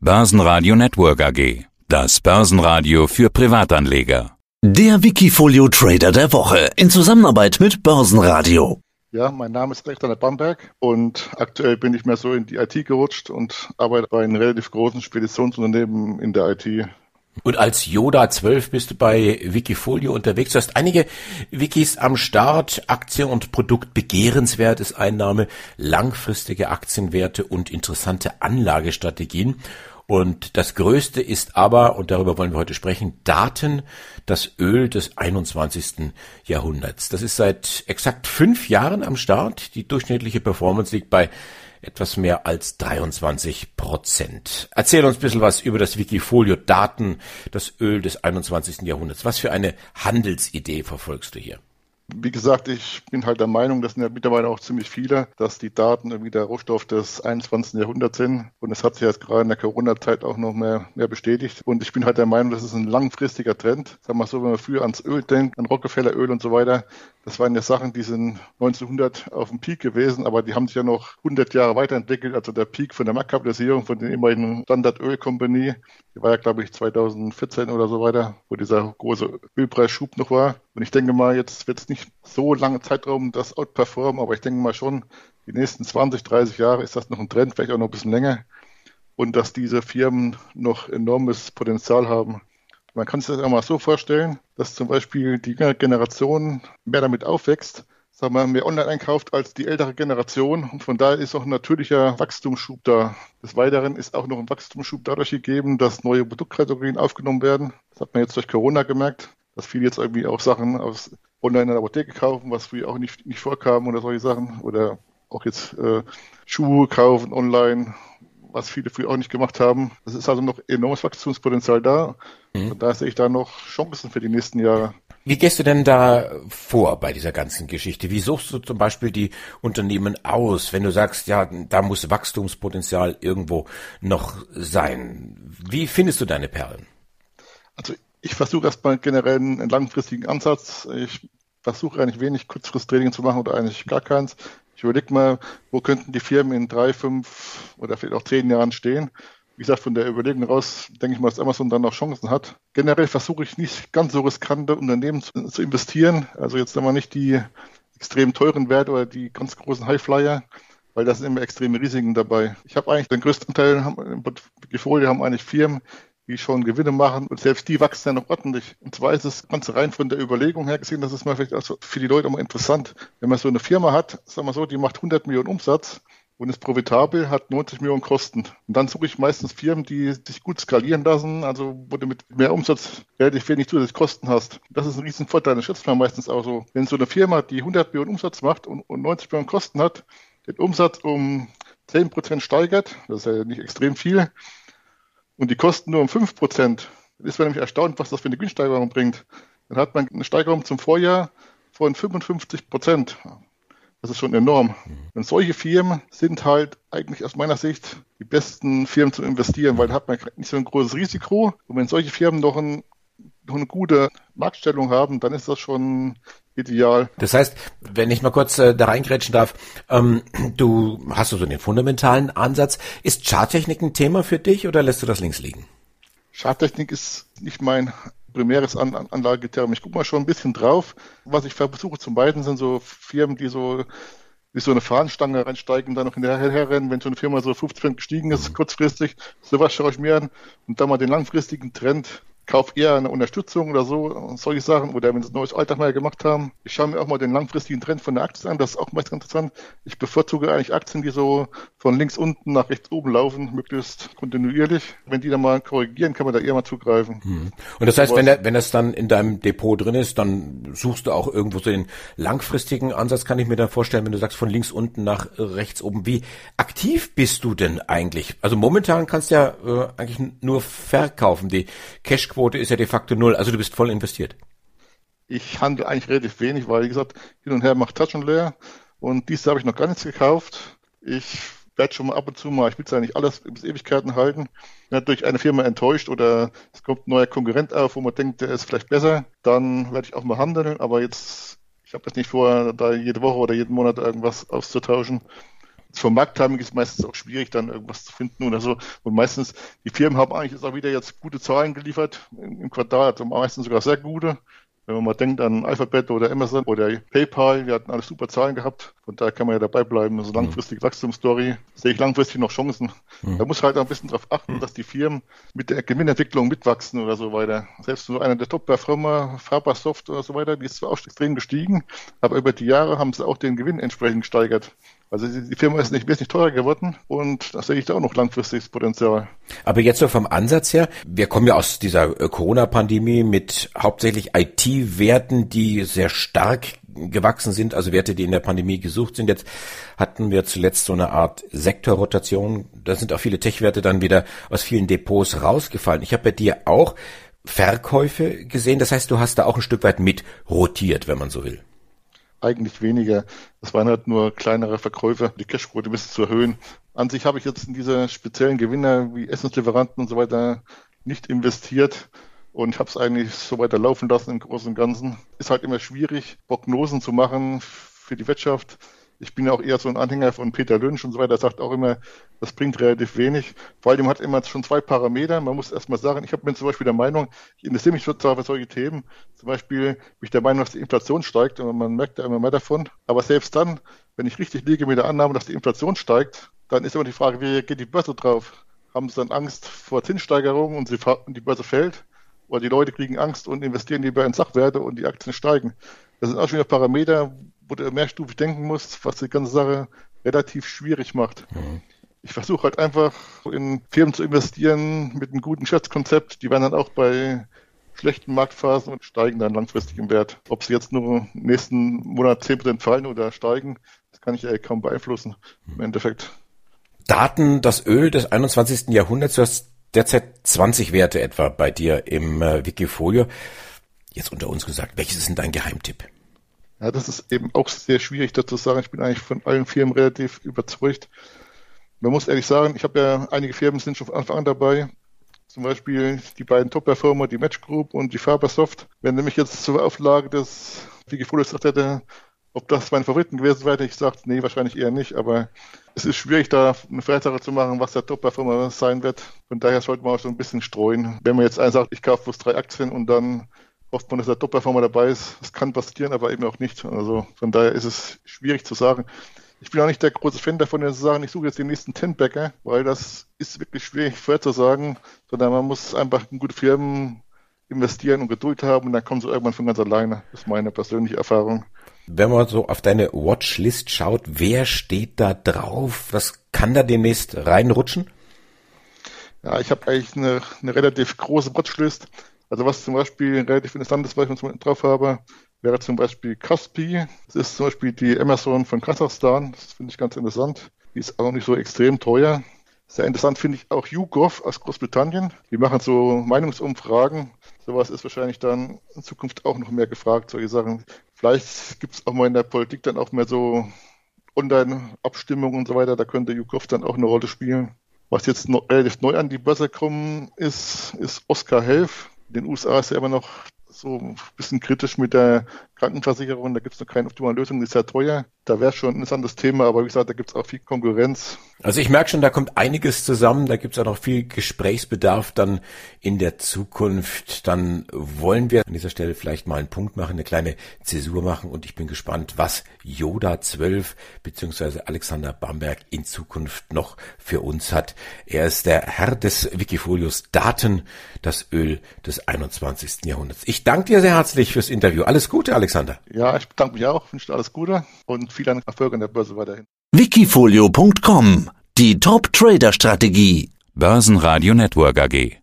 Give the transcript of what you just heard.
Börsenradio Network AG. Das Börsenradio für Privatanleger. Der Wikifolio Trader der Woche in Zusammenarbeit mit Börsenradio. Ja, mein Name ist Alexander Bamberg und aktuell bin ich mehr so in die IT gerutscht und arbeite bei einem relativ großen Speditionsunternehmen in der IT. Und als Yoda 12 bist du bei Wikifolio unterwegs. Du hast einige Wikis am Start. Aktie und Produkt begehrenswert ist Einnahme, langfristige Aktienwerte und interessante Anlagestrategien. Und das Größte ist aber, und darüber wollen wir heute sprechen, Daten, das Öl des 21. Jahrhunderts. Das ist seit exakt fünf Jahren am Start. Die durchschnittliche Performance liegt bei etwas mehr als 23 Prozent. Erzähl uns ein bisschen was über das Wikifolio Daten, das Öl des 21. Jahrhunderts. Was für eine Handelsidee verfolgst du hier? Wie gesagt, ich bin halt der Meinung, das sind ja mittlerweile auch ziemlich viele, dass die Daten irgendwie der Rohstoff des 21. Jahrhunderts sind. Und es hat sich jetzt gerade in der Corona-Zeit auch noch mehr, mehr bestätigt. Und ich bin halt der Meinung, das ist ein langfristiger Trend. Sagen wir so, wenn man früher ans Öl denkt, an Rockefeller-Öl und so weiter, das waren ja Sachen, die sind 1900 auf dem Peak gewesen, aber die haben sich ja noch 100 Jahre weiterentwickelt. Also der Peak von der Marktkapitalisierung von den immerhin Standard Öl Company, die war ja, glaube ich, 2014 oder so weiter, wo dieser große Ölpreisschub noch war. Und ich denke mal, jetzt wird es nicht so lange Zeitraum das outperformen, aber ich denke mal schon, die nächsten 20, 30 Jahre ist das noch ein Trend, vielleicht auch noch ein bisschen länger. Und dass diese Firmen noch enormes Potenzial haben. Man kann sich das auch mal so vorstellen, dass zum Beispiel die jüngere Generation mehr damit aufwächst, sagen wir, mehr online einkauft als die ältere Generation. Und von daher ist auch ein natürlicher Wachstumsschub da. Des Weiteren ist auch noch ein Wachstumsschub dadurch gegeben, dass neue Produktkategorien aufgenommen werden. Das hat man jetzt durch Corona gemerkt, dass viele jetzt irgendwie auch Sachen aus online in der Apotheke kaufen, was früher auch nicht, nicht vorkam oder solche Sachen. Oder auch jetzt äh, Schuhe kaufen online was viele früher auch nicht gemacht haben. Es ist also noch enormes Wachstumspotenzial da. Mhm. Und da sehe ich da noch Chancen für die nächsten Jahre. Wie gehst du denn da vor bei dieser ganzen Geschichte? Wie suchst du zum Beispiel die Unternehmen aus, wenn du sagst, ja, da muss Wachstumspotenzial irgendwo noch sein? Wie findest du deine Perlen? Also ich versuche erstmal generell einen langfristigen Ansatz. Ich versuche eigentlich wenig Kurzfristtraining zu machen oder eigentlich gar keins. Ich überlege mal, wo könnten die Firmen in drei, fünf oder vielleicht auch zehn Jahren stehen. Wie gesagt, von der Überlegung raus denke ich mal, dass Amazon dann noch Chancen hat. Generell versuche ich nicht ganz so riskante Unternehmen zu, zu investieren. Also jetzt einmal nicht die extrem teuren Werte oder die ganz großen Highflyer, weil da sind immer extreme Risiken dabei. Ich habe eigentlich den größten Teil im Portfolio haben eigentlich Firmen, die schon Gewinne machen und selbst die wachsen ja noch ordentlich. Und zwar ist es ganz rein von der Überlegung her gesehen, das ist mal vielleicht auch für die Leute mal interessant. Wenn man so eine Firma hat, sagen wir so, die macht 100 Millionen Umsatz und ist profitabel, hat 90 Millionen Kosten. Und dann suche ich meistens Firmen, die sich gut skalieren lassen, also wo du mit mehr Umsatz relativ wenig zusätzlich Kosten hast. Das ist ein riesen Vorteil, das schätzt man meistens auch so. Wenn so eine Firma, die 100 Millionen Umsatz macht und, und 90 Millionen Kosten hat, den Umsatz um 10 Prozent steigert, das ist ja nicht extrem viel, und die kosten nur um 5 Prozent, ist man nämlich erstaunt, was das für eine Gewinnsteigerung bringt. Dann hat man eine Steigerung zum Vorjahr von 55 Prozent. Das ist schon enorm. Und solche Firmen sind halt eigentlich aus meiner Sicht die besten Firmen zu investieren, weil da hat man nicht so ein großes Risiko. Und wenn solche Firmen noch, ein, noch eine gute Marktstellung haben, dann ist das schon ideal. Das heißt, wenn ich mal kurz äh, da reingrätschen darf, ähm, du hast so den fundamentalen Ansatz. Ist Charttechnik ein Thema für dich oder lässt du das links liegen? Charttechnik ist nicht mein primäres An An Anlagekriterium. Ich gucke mal schon ein bisschen drauf. Was ich versuche zum beiden sind so Firmen, die so wie so eine Fahnenstange reinsteigen, dann noch hinterher rennen, wenn so eine Firma so 50 gestiegen ist, mhm. kurzfristig. Sowas schaue ich mir an und dann mal den langfristigen Trend kaufe eher eine Unterstützung oder so, solche Sachen, oder wenn sie ein neues Alltag mal gemacht haben. Ich schaue mir auch mal den langfristigen Trend von der Aktie an, das ist auch meist interessant. Ich bevorzuge eigentlich Aktien, die so von links unten nach rechts oben laufen, möglichst kontinuierlich. Wenn die dann mal korrigieren, kann man da eher mal zugreifen. Hm. Und das heißt, wenn, der, wenn das dann in deinem Depot drin ist, dann suchst du auch irgendwo so den langfristigen Ansatz, kann ich mir da vorstellen, wenn du sagst von links unten nach rechts oben. Wie aktiv bist du denn eigentlich? Also momentan kannst du ja äh, eigentlich nur verkaufen. Die Cash Ausgabenquote ist ja de facto null, also du bist voll investiert. Ich handle eigentlich relativ wenig, weil, wie gesagt, hin und her macht Taschen leer und dieses habe ich noch gar nichts gekauft. Ich werde schon mal ab und zu mal, ich will es nicht alles bis Ewigkeiten halten, wenn durch eine Firma enttäuscht oder es kommt ein neuer Konkurrent auf, wo man denkt, der ist vielleicht besser, dann werde ich auch mal handeln, aber jetzt, ich habe jetzt nicht vor, da jede Woche oder jeden Monat irgendwas auszutauschen. Vom Markttiming ist meistens auch schwierig, dann irgendwas zu finden oder so. Und meistens, die Firmen haben eigentlich jetzt auch wieder jetzt gute Zahlen geliefert im, im Quartal, also meistens sogar sehr gute. Wenn man mal denkt an Alphabet oder Amazon oder PayPal, wir hatten alle super Zahlen gehabt. Von daher kann man ja dabei bleiben. Also langfristige Wachstumsstory sehe ich langfristig noch Chancen. Mhm. Da muss halt auch ein bisschen darauf achten, dass die Firmen mit der Gewinnentwicklung mitwachsen oder so weiter. Selbst so einer der Top-Performer, Fabersoft oder so weiter, die ist zwar auch extrem gestiegen, aber über die Jahre haben sie auch den Gewinn entsprechend gesteigert. Also die Firma ist nicht wesentlich teurer geworden und da sehe ich da auch noch langfristiges Potenzial. Aber jetzt so vom Ansatz her, wir kommen ja aus dieser äh, Corona-Pandemie mit hauptsächlich IT-Werten, die sehr stark gewachsen sind, also Werte, die in der Pandemie gesucht sind. Jetzt hatten wir zuletzt so eine Art Sektorrotation. Da sind auch viele Tech-Werte dann wieder aus vielen Depots rausgefallen. Ich habe bei dir auch Verkäufe gesehen. Das heißt, du hast da auch ein Stück weit mit rotiert, wenn man so will eigentlich weniger. Das waren halt nur kleinere Verkäufe, die Cashquote ein bisschen zu erhöhen. An sich habe ich jetzt in diese speziellen Gewinner wie Essenslieferanten und so weiter nicht investiert und habe es eigentlich so weiter laufen lassen im Großen und Ganzen. Ist halt immer schwierig, Prognosen zu machen für die Wirtschaft ich bin auch eher so ein Anhänger von Peter Lynch und so weiter, sagt auch immer, das bringt relativ wenig. Vor allem hat immer schon zwei Parameter. Man muss erstmal sagen, ich bin zum Beispiel der Meinung, ich interessiere mich zwar für solche Themen. Zum Beispiel bin ich der Meinung, dass die Inflation steigt und man merkt ja immer mehr davon. Aber selbst dann, wenn ich richtig liege mit der Annahme, dass die Inflation steigt, dann ist immer die Frage, wie geht die Börse drauf? Haben sie dann Angst vor Zinssteigerungen und, und die Börse fällt? Oder die Leute kriegen Angst und investieren lieber in Sachwerte und die Aktien steigen? Das sind auch schon wieder Parameter, wo du mehrstufig denken musst, was die ganze Sache relativ schwierig macht. Mhm. Ich versuche halt einfach in Firmen zu investieren mit einem guten Geschäftskonzept. Die werden dann auch bei schlechten Marktphasen und steigen dann langfristig im Wert. Ob sie jetzt nur nächsten Monat 10% fallen oder steigen, das kann ich ja kaum beeinflussen im mhm. Endeffekt. Daten, das Öl des 21. Jahrhunderts, du hast derzeit 20 Werte etwa bei dir im äh, Wikifolio. Jetzt unter uns gesagt, welches ist denn dein Geheimtipp? Ja, das ist eben auch sehr schwierig dazu sagen. Ich bin eigentlich von allen Firmen relativ überzeugt. Man muss ehrlich sagen, ich habe ja einige Firmen sind schon von Anfang an dabei. Zum Beispiel die beiden Top-Performer, die Match Group und die Fabersoft. Wenn nämlich jetzt zur Auflage des Wikifolio gesagt hätte, ob das meine Favoriten gewesen wäre, hätte ich gesagt, nee, wahrscheinlich eher nicht. Aber es ist schwierig, da eine Freitag zu machen, was der Top-Performer sein wird. Von daher sollte man auch so ein bisschen streuen. Wenn man jetzt einen sagt, ich kaufe bloß drei Aktien und dann hofft man, dass der Top-Performer dabei ist. Das kann passieren, aber eben auch nicht. Also von daher ist es schwierig zu sagen. Ich bin auch nicht der große Fan davon, zu sagen, ich suche jetzt den nächsten Ten-Backer, weil das ist wirklich schwierig vorherzusagen, sondern man muss einfach in gute Firmen investieren und Geduld haben und dann kommen sie irgendwann von ganz alleine. Das ist meine persönliche Erfahrung. Wenn man so auf deine Watchlist schaut, wer steht da drauf? Was kann da demnächst reinrutschen? Ja, ich habe eigentlich eine, eine relativ große Watchlist. Also was zum Beispiel relativ interessant ist, was ich noch drauf habe, wäre zum Beispiel Kaspi. Das ist zum Beispiel die Amazon von Kasachstan. Das finde ich ganz interessant. Die ist auch nicht so extrem teuer. Sehr interessant finde ich auch YouGov aus Großbritannien. Die machen so Meinungsumfragen. Sowas ist wahrscheinlich dann in Zukunft auch noch mehr gefragt, solche Sachen. Vielleicht gibt es auch mal in der Politik dann auch mehr so Online-Abstimmungen und so weiter. Da könnte YouGov dann auch eine Rolle spielen. Was jetzt relativ neu an die Börse gekommen ist, ist Oscar Health in den USA ist ja immer noch so ein bisschen kritisch mit der Krankenversicherung. Da gibt es noch keine optimale Lösung, die ist sehr teuer. Da wäre schon ein interessantes Thema, aber wie gesagt, da gibt es auch viel Konkurrenz. Also ich merke schon, da kommt einiges zusammen, da gibt es auch noch viel Gesprächsbedarf dann in der Zukunft. Dann wollen wir an dieser Stelle vielleicht mal einen Punkt machen, eine kleine Zäsur machen und ich bin gespannt, was Yoda 12 beziehungsweise Alexander Bamberg in Zukunft noch für uns hat. Er ist der Herr des Wikifolios Daten, das Öl des 21. Jahrhunderts. Ich danke dir sehr herzlich fürs Interview. Alles Gute, Alexander. Ja, ich bedanke mich auch, wünsche dir alles Gute und viel Erfolg an der Börse weiterhin. Wikifolio.com Die Top-Trader-Strategie. Börsenradio Network AG.